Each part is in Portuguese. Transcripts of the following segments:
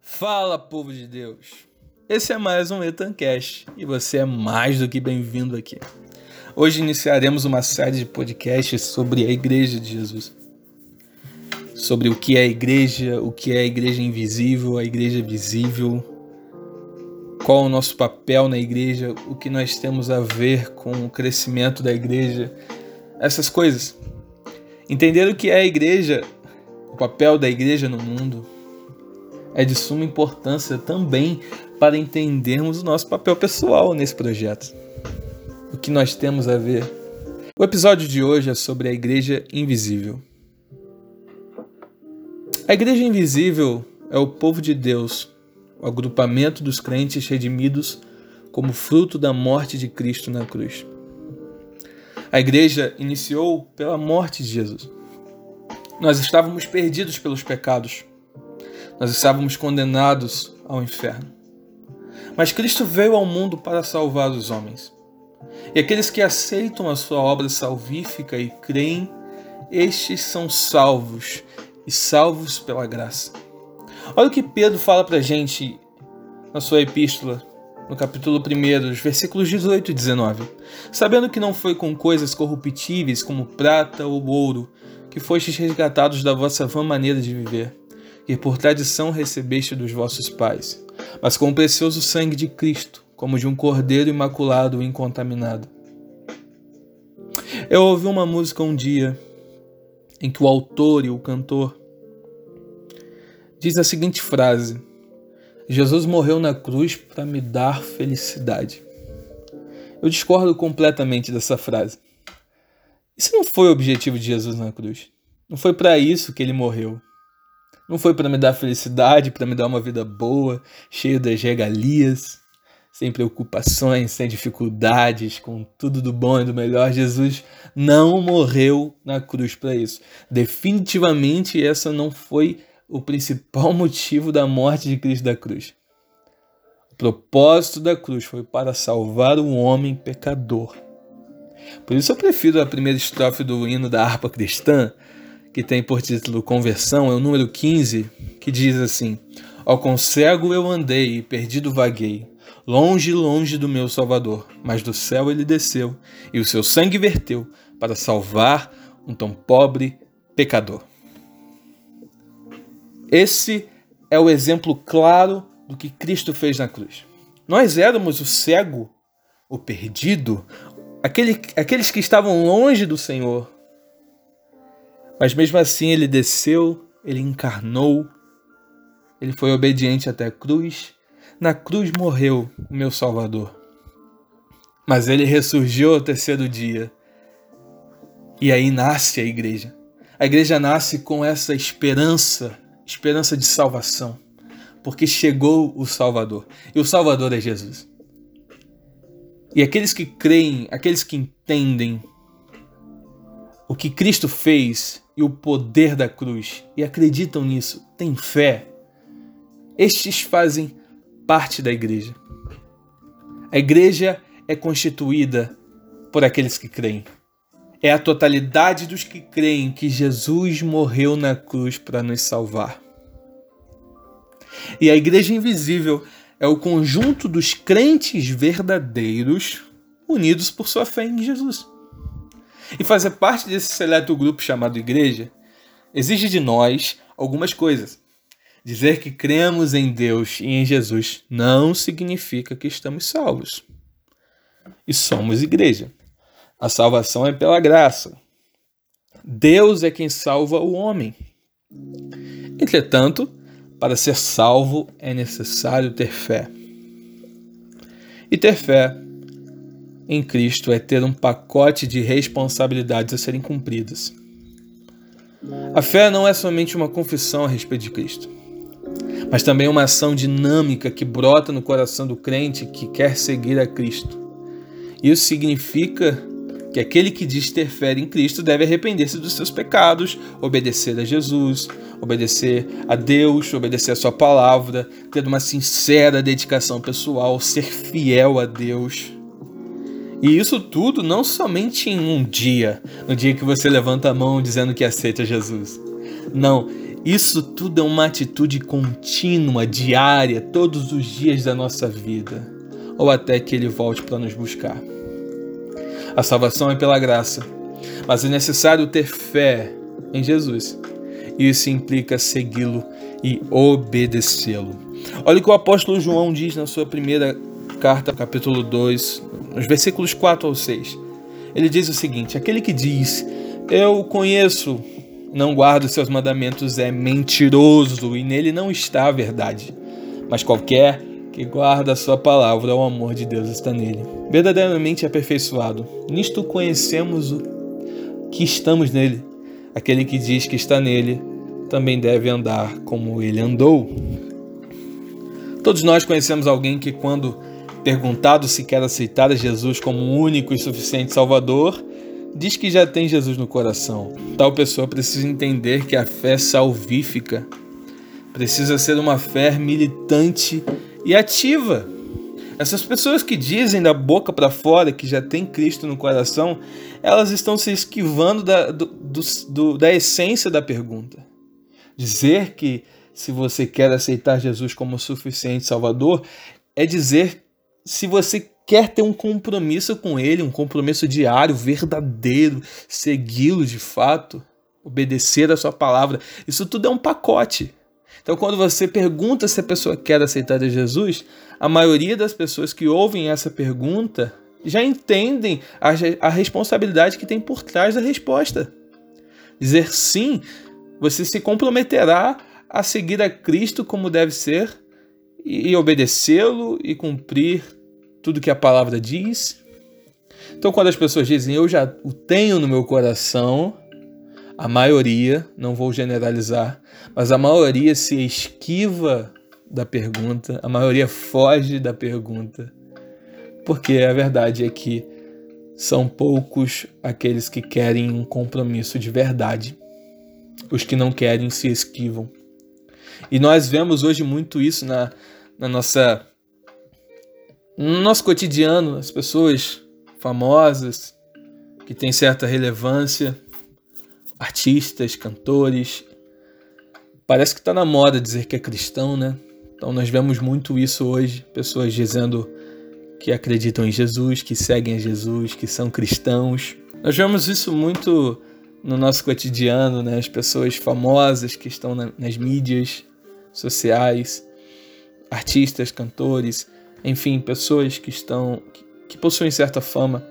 Fala, povo de Deus! Esse é mais um Etancast e você é mais do que bem-vindo aqui. Hoje iniciaremos uma série de podcasts sobre a Igreja de Jesus. Sobre o que é a igreja, o que é a igreja invisível, a igreja visível, qual o nosso papel na igreja, o que nós temos a ver com o crescimento da igreja, essas coisas. Entender o que é a igreja, o papel da igreja no mundo, é de suma importância também para entendermos o nosso papel pessoal nesse projeto. O que nós temos a ver. O episódio de hoje é sobre a Igreja Invisível. A Igreja Invisível é o povo de Deus, o agrupamento dos crentes redimidos como fruto da morte de Cristo na cruz. A igreja iniciou pela morte de Jesus. Nós estávamos perdidos pelos pecados, nós estávamos condenados ao inferno. Mas Cristo veio ao mundo para salvar os homens. E aqueles que aceitam a sua obra salvífica e creem, estes são salvos e salvos pela graça. Olha o que Pedro fala para a gente na sua epístola, no capítulo 1, versículos 18 e 19. Sabendo que não foi com coisas corruptíveis como prata ou ouro que fostes resgatados da vossa vã maneira de viver que por tradição recebeste dos vossos pais, mas com o precioso sangue de Cristo, como de um cordeiro imaculado e incontaminado. Eu ouvi uma música um dia em que o autor e o cantor diz a seguinte frase: Jesus morreu na cruz para me dar felicidade. Eu discordo completamente dessa frase. Isso não foi o objetivo de Jesus na cruz. Não foi para isso que ele morreu. Não foi para me dar felicidade, para me dar uma vida boa, cheia das regalias, sem preocupações, sem dificuldades, com tudo do bom e do melhor. Jesus não morreu na cruz para isso. Definitivamente essa não foi o principal motivo da morte de Cristo da cruz. O propósito da cruz foi para salvar o homem pecador. Por isso eu prefiro a primeira estrofe do hino da harpa cristã, que tem por título Conversão, é o número 15, que diz assim: Ao concego eu andei e perdido vaguei, longe, longe do meu Salvador, mas do céu ele desceu e o seu sangue verteu para salvar um tão pobre pecador. Esse é o exemplo claro do que Cristo fez na cruz. Nós éramos o cego, o perdido, aquele, aqueles que estavam longe do Senhor, mas mesmo assim ele desceu, ele encarnou, ele foi obediente até a cruz. Na cruz morreu o meu Salvador. Mas ele ressurgiu ao terceiro dia. E aí nasce a igreja. A igreja nasce com essa esperança, esperança de salvação, porque chegou o Salvador. E o Salvador é Jesus. E aqueles que creem, aqueles que entendem o que Cristo fez e o poder da cruz e acreditam nisso, têm fé, estes fazem parte da igreja. A igreja é constituída por aqueles que creem. É a totalidade dos que creem que Jesus morreu na cruz para nos salvar. E a igreja invisível é o conjunto dos crentes verdadeiros unidos por sua fé em Jesus. E fazer parte desse seleto grupo chamado igreja exige de nós algumas coisas. Dizer que cremos em Deus e em Jesus não significa que estamos salvos. E somos igreja. A salvação é pela graça. Deus é quem salva o homem. Entretanto, para ser salvo é necessário ter fé. E ter fé em Cristo é ter um pacote de responsabilidades a serem cumpridas. A fé não é somente uma confissão a respeito de Cristo, mas também uma ação dinâmica que brota no coração do crente que quer seguir a Cristo. Isso significa que aquele que diz ter fé em Cristo deve arrepender-se dos seus pecados, obedecer a Jesus, obedecer a Deus, obedecer a Sua palavra, ter uma sincera dedicação pessoal, ser fiel a Deus E isso tudo não somente em um dia, no dia que você levanta a mão dizendo que aceita Jesus. Não, isso tudo é uma atitude contínua, diária, todos os dias da nossa vida, ou até que Ele volte para nos buscar. A salvação é pela graça, mas é necessário ter fé em Jesus. Isso implica segui-lo e obedecê-lo. Olha o que o apóstolo João diz na sua primeira carta, capítulo 2, nos versículos 4 ao 6. Ele diz o seguinte: Aquele que diz, Eu conheço, não guardo seus mandamentos, é mentiroso e nele não está a verdade. Mas qualquer que guarda a sua palavra, o amor de Deus está nele. Verdadeiramente aperfeiçoado. Nisto conhecemos o que estamos nele. Aquele que diz que está nele também deve andar como ele andou. Todos nós conhecemos alguém que, quando perguntado se quer aceitar Jesus como único e suficiente Salvador, diz que já tem Jesus no coração. Tal pessoa precisa entender que a fé salvífica precisa ser uma fé militante e ativa. Essas pessoas que dizem da boca para fora que já tem Cristo no coração, elas estão se esquivando da, do, do, da essência da pergunta. Dizer que se você quer aceitar Jesus como suficiente Salvador é dizer se você quer ter um compromisso com Ele, um compromisso diário, verdadeiro, segui-lo de fato, obedecer a Sua palavra. Isso tudo é um pacote. Então, quando você pergunta se a pessoa quer aceitar Jesus, a maioria das pessoas que ouvem essa pergunta já entendem a, a responsabilidade que tem por trás da resposta. Dizer sim, você se comprometerá a seguir a Cristo como deve ser e, e obedecê-lo e cumprir tudo que a palavra diz. Então, quando as pessoas dizem eu já o tenho no meu coração, a maioria, não vou generalizar, mas a maioria se esquiva da pergunta, a maioria foge da pergunta, porque a verdade é que são poucos aqueles que querem um compromisso de verdade. Os que não querem se esquivam. E nós vemos hoje muito isso na, na nossa no nosso cotidiano, as pessoas famosas que têm certa relevância, artistas, cantores. Parece que está na moda dizer que é cristão, né? Então nós vemos muito isso hoje, pessoas dizendo que acreditam em Jesus, que seguem a Jesus, que são cristãos. Nós vemos isso muito no nosso cotidiano, né? As pessoas famosas que estão na, nas mídias sociais, artistas, cantores, enfim, pessoas que estão que, que possuem certa fama.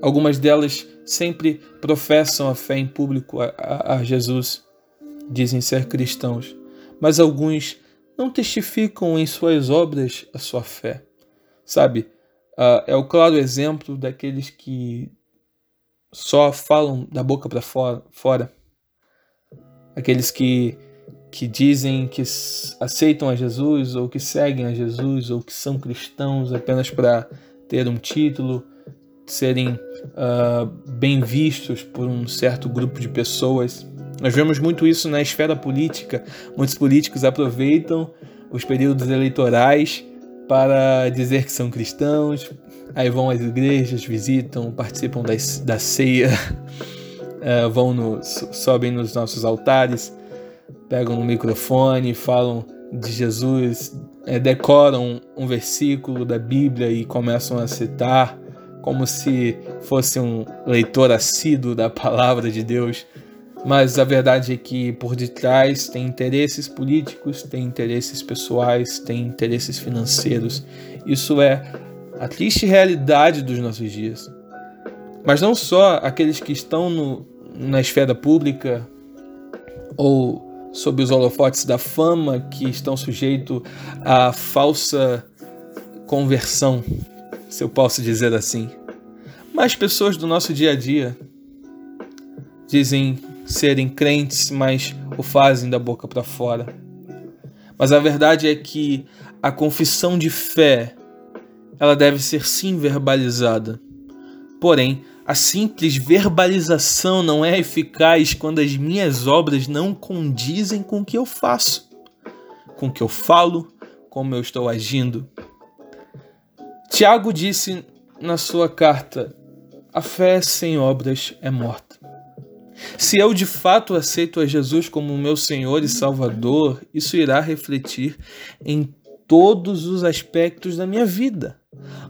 Algumas delas sempre professam a fé em público a, a, a Jesus, dizem ser cristãos, mas alguns não testificam em suas obras a sua fé. Sabe, uh, é o claro exemplo daqueles que só falam da boca para fora, fora, aqueles que, que dizem que aceitam a Jesus ou que seguem a Jesus ou que são cristãos apenas para ter um título serem uh, bem vistos por um certo grupo de pessoas. Nós vemos muito isso na esfera política. Muitos políticos aproveitam os períodos eleitorais para dizer que são cristãos, aí vão às igrejas, visitam, participam das, da ceia, uh, vão no, sobem nos nossos altares, pegam no microfone, falam de Jesus, é, decoram um versículo da Bíblia e começam a citar como se fosse um leitor assíduo da palavra de Deus. Mas a verdade é que por detrás tem interesses políticos, tem interesses pessoais, tem interesses financeiros. Isso é a triste realidade dos nossos dias. Mas não só aqueles que estão no, na esfera pública ou sob os holofotes da fama que estão sujeitos à falsa conversão, se eu posso dizer assim. Mas pessoas do nosso dia a dia dizem serem crentes, mas o fazem da boca para fora. Mas a verdade é que a confissão de fé ela deve ser sim verbalizada. Porém, a simples verbalização não é eficaz quando as minhas obras não condizem com o que eu faço, com o que eu falo, como eu estou agindo. Tiago disse na sua carta: a fé sem obras é morta. Se eu de fato aceito a Jesus como meu Senhor e Salvador, isso irá refletir em todos os aspectos da minha vida.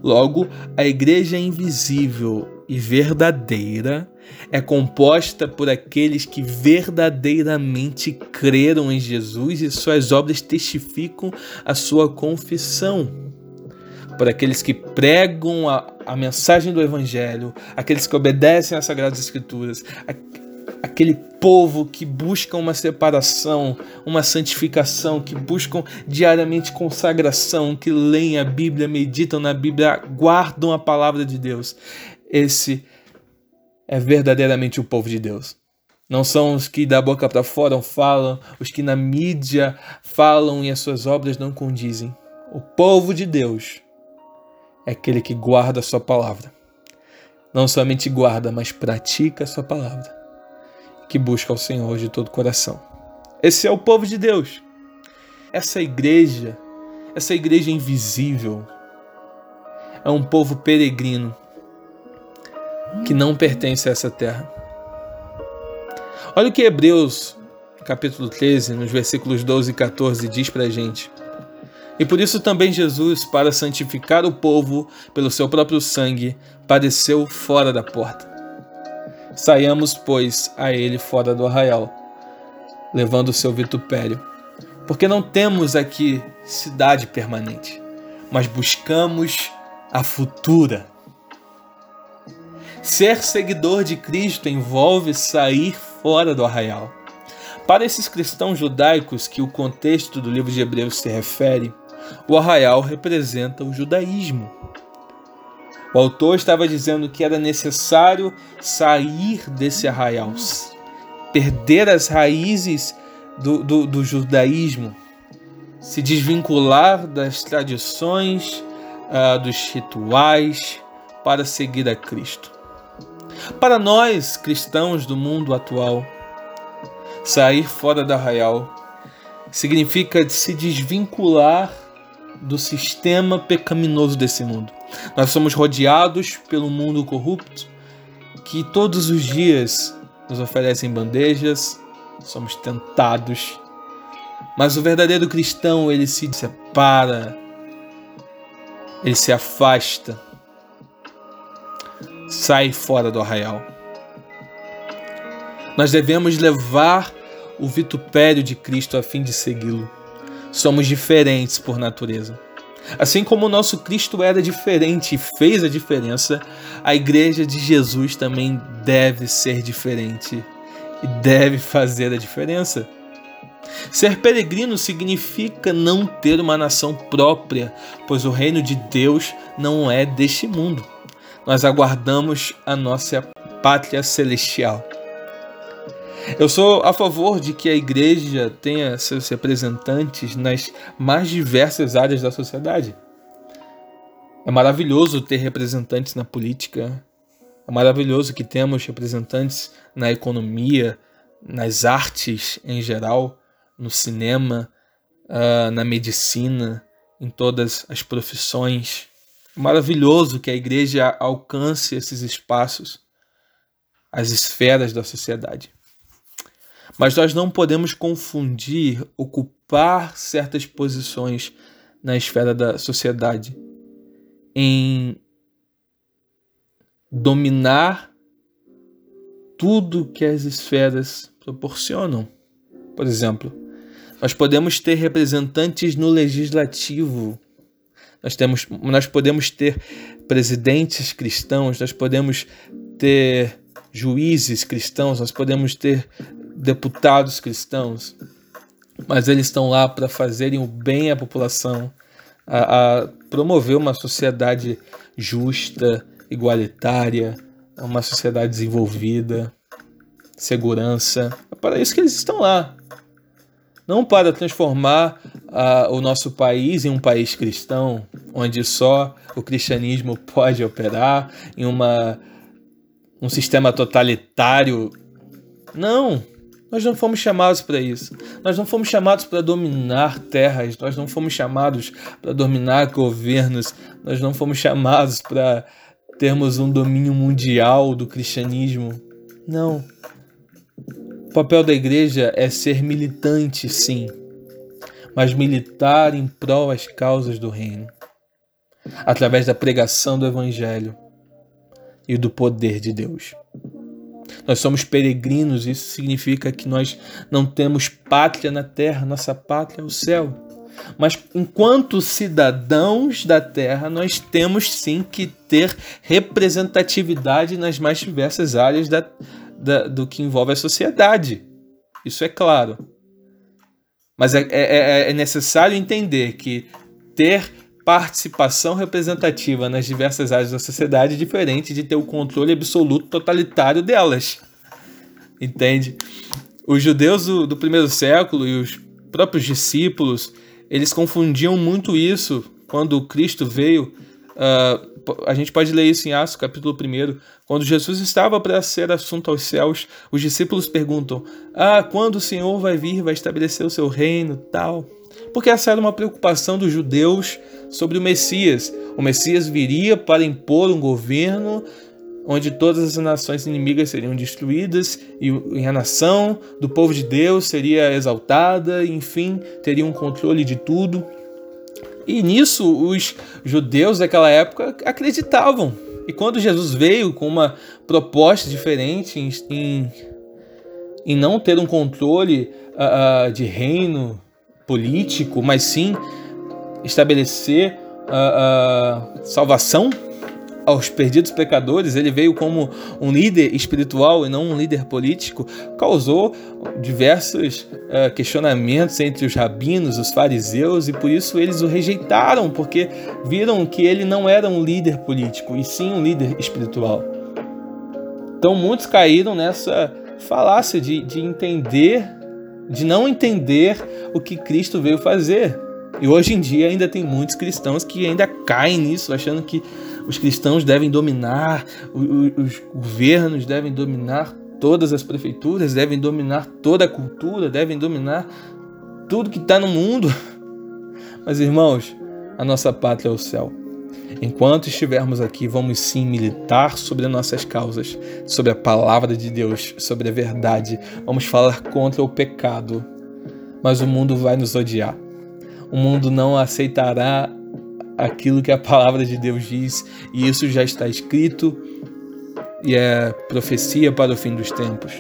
Logo, a igreja invisível e verdadeira é composta por aqueles que verdadeiramente creram em Jesus e suas obras testificam a sua confissão. Por aqueles que pregam a, a mensagem do Evangelho, aqueles que obedecem às Sagradas Escrituras, aquele povo que busca uma separação, uma santificação, que buscam diariamente consagração, que leem a Bíblia, meditam na Bíblia, guardam a palavra de Deus. Esse é verdadeiramente o povo de Deus. Não são os que da boca para fora falam, os que na mídia falam e as suas obras não condizem. O povo de Deus é aquele que guarda a sua palavra. Não somente guarda, mas pratica a sua palavra que busca ao Senhor de todo o coração. Esse é o povo de Deus. Essa igreja, essa igreja invisível, é um povo peregrino que não pertence a essa terra. Olha o que Hebreus, capítulo 13, nos versículos 12 e 14, diz para a gente. E por isso também Jesus, para santificar o povo pelo seu próprio sangue, padeceu fora da porta Saiamos, pois, a ele fora do arraial, levando o seu vitupério. Porque não temos aqui cidade permanente, mas buscamos a futura. Ser seguidor de Cristo envolve sair fora do arraial. Para esses cristãos judaicos que o contexto do livro de Hebreus se refere, o arraial representa o judaísmo. O autor estava dizendo que era necessário sair desse arraial, perder as raízes do, do, do judaísmo, se desvincular das tradições, uh, dos rituais, para seguir a Cristo. Para nós, cristãos do mundo atual, sair fora da arraial significa se desvincular do sistema pecaminoso desse mundo. Nós somos rodeados pelo mundo corrupto que todos os dias nos oferecem bandejas, somos tentados. Mas o verdadeiro cristão, ele se separa, ele se afasta, sai fora do arraial. Nós devemos levar o vitupério de Cristo a fim de segui-lo. Somos diferentes por natureza. Assim como o nosso Cristo era diferente e fez a diferença, a igreja de Jesus também deve ser diferente e deve fazer a diferença. Ser peregrino significa não ter uma nação própria, pois o reino de Deus não é deste mundo. Nós aguardamos a nossa pátria celestial. Eu sou a favor de que a igreja tenha seus representantes nas mais diversas áreas da sociedade. É maravilhoso ter representantes na política, é maravilhoso que temos representantes na economia, nas artes em geral, no cinema, uh, na medicina, em todas as profissões. É maravilhoso que a igreja alcance esses espaços, as esferas da sociedade. Mas nós não podemos confundir ocupar certas posições na esfera da sociedade em dominar tudo que as esferas proporcionam. Por exemplo, nós podemos ter representantes no legislativo, nós, temos, nós podemos ter presidentes cristãos, nós podemos ter juízes cristãos, nós podemos ter deputados cristãos, mas eles estão lá para fazerem o bem à população, a, a promover uma sociedade justa, igualitária, uma sociedade desenvolvida, segurança. É para isso que eles estão lá. Não para transformar uh, o nosso país em um país cristão, onde só o cristianismo pode operar, em uma, um sistema totalitário. Não! Nós não fomos chamados para isso. Nós não fomos chamados para dominar terras. Nós não fomos chamados para dominar governos. Nós não fomos chamados para termos um domínio mundial do cristianismo. Não. O papel da igreja é ser militante, sim, mas militar em prol às causas do reino, através da pregação do evangelho e do poder de Deus. Nós somos peregrinos, isso significa que nós não temos pátria na terra, nossa pátria é o céu. Mas enquanto cidadãos da terra, nós temos sim que ter representatividade nas mais diversas áreas da, da, do que envolve a sociedade. Isso é claro. Mas é, é, é, é necessário entender que ter participação representativa nas diversas áreas da sociedade diferente de ter o controle absoluto totalitário delas. Entende? Os judeus do, do primeiro século e os próprios discípulos, eles confundiam muito isso quando Cristo veio. Uh, a gente pode ler isso em Atos, capítulo 1. Quando Jesus estava para ser assunto aos céus, os discípulos perguntam: Ah, quando o Senhor vai vir, vai estabelecer o seu reino, tal porque essa era uma preocupação dos judeus sobre o Messias. O Messias viria para impor um governo onde todas as nações inimigas seriam destruídas e a nação do povo de Deus seria exaltada, enfim, teria um controle de tudo. E nisso os judeus daquela época acreditavam. E quando Jesus veio com uma proposta diferente em, em, não ter um controle uh, de reino político, mas sim estabelecer a, a salvação aos perdidos pecadores, ele veio como um líder espiritual e não um líder político, causou diversos uh, questionamentos entre os rabinos, os fariseus, e por isso eles o rejeitaram, porque viram que ele não era um líder político, e sim um líder espiritual. Então muitos caíram nessa falácia de, de entender de não entender o que Cristo veio fazer. E hoje em dia ainda tem muitos cristãos que ainda caem nisso, achando que os cristãos devem dominar, os governos devem dominar todas as prefeituras, devem dominar toda a cultura, devem dominar tudo que está no mundo. Mas irmãos, a nossa pátria é o céu. Enquanto estivermos aqui, vamos sim militar sobre as nossas causas, sobre a palavra de Deus, sobre a verdade. Vamos falar contra o pecado. Mas o mundo vai nos odiar. O mundo não aceitará aquilo que a palavra de Deus diz, e isso já está escrito e é profecia para o fim dos tempos.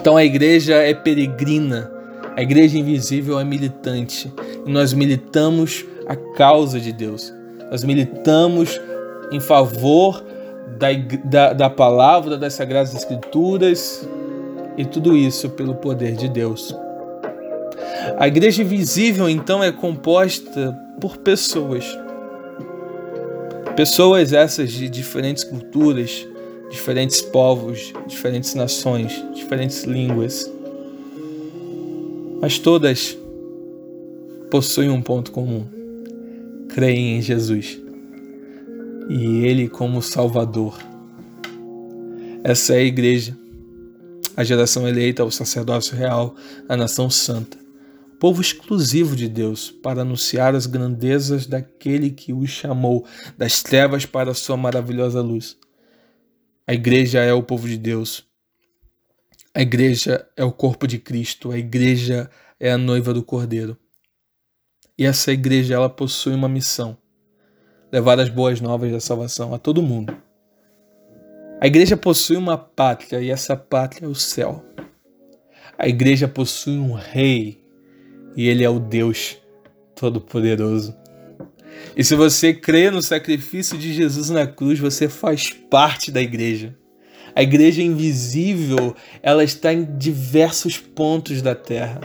Então a igreja é peregrina, a igreja invisível é militante, e nós militamos a causa de Deus. Nós militamos em favor da, da, da palavra, das Sagradas Escrituras e tudo isso pelo poder de Deus. A igreja invisível, então, é composta por pessoas. Pessoas essas de diferentes culturas, diferentes povos, diferentes nações, diferentes línguas. Mas todas possuem um ponto comum creem em Jesus e Ele como Salvador. Essa é a igreja, a geração eleita, o sacerdócio real, a nação santa, povo exclusivo de Deus para anunciar as grandezas daquele que os chamou das trevas para a sua maravilhosa luz. A igreja é o povo de Deus. A igreja é o corpo de Cristo. A igreja é a noiva do Cordeiro. E essa igreja ela possui uma missão: levar as boas novas da salvação a todo mundo. A igreja possui uma pátria e essa pátria é o céu. A igreja possui um rei e ele é o Deus Todo-Poderoso. E se você crê no sacrifício de Jesus na cruz, você faz parte da igreja. A igreja invisível, ela está em diversos pontos da terra.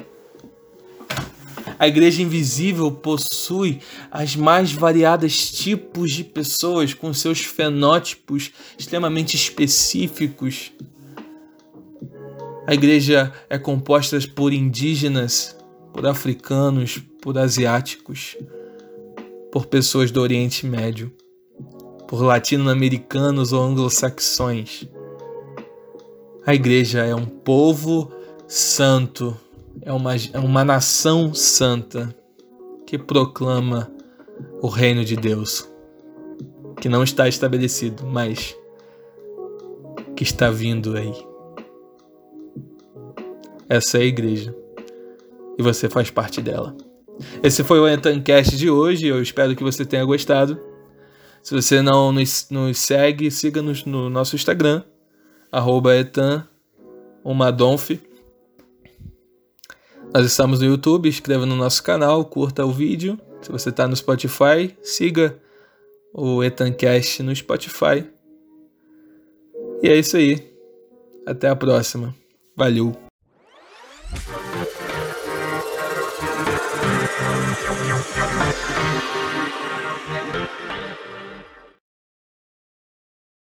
A igreja invisível possui as mais variadas tipos de pessoas com seus fenótipos extremamente específicos. A igreja é composta por indígenas, por africanos, por asiáticos, por pessoas do Oriente Médio, por latino-americanos ou anglo-saxões. A igreja é um povo santo é uma, é uma nação santa que proclama o reino de Deus, que não está estabelecido, mas que está vindo aí. Essa é a igreja. E você faz parte dela. Esse foi o Etancast de hoje. Eu espero que você tenha gostado. Se você não nos, nos segue, siga-nos no nosso Instagram, arroba Nós estamos no YouTube, inscreva no nosso canal, curta o vídeo. Se você está no Spotify, siga o Etancast no Spotify. E é isso aí. Até a próxima. Valeu!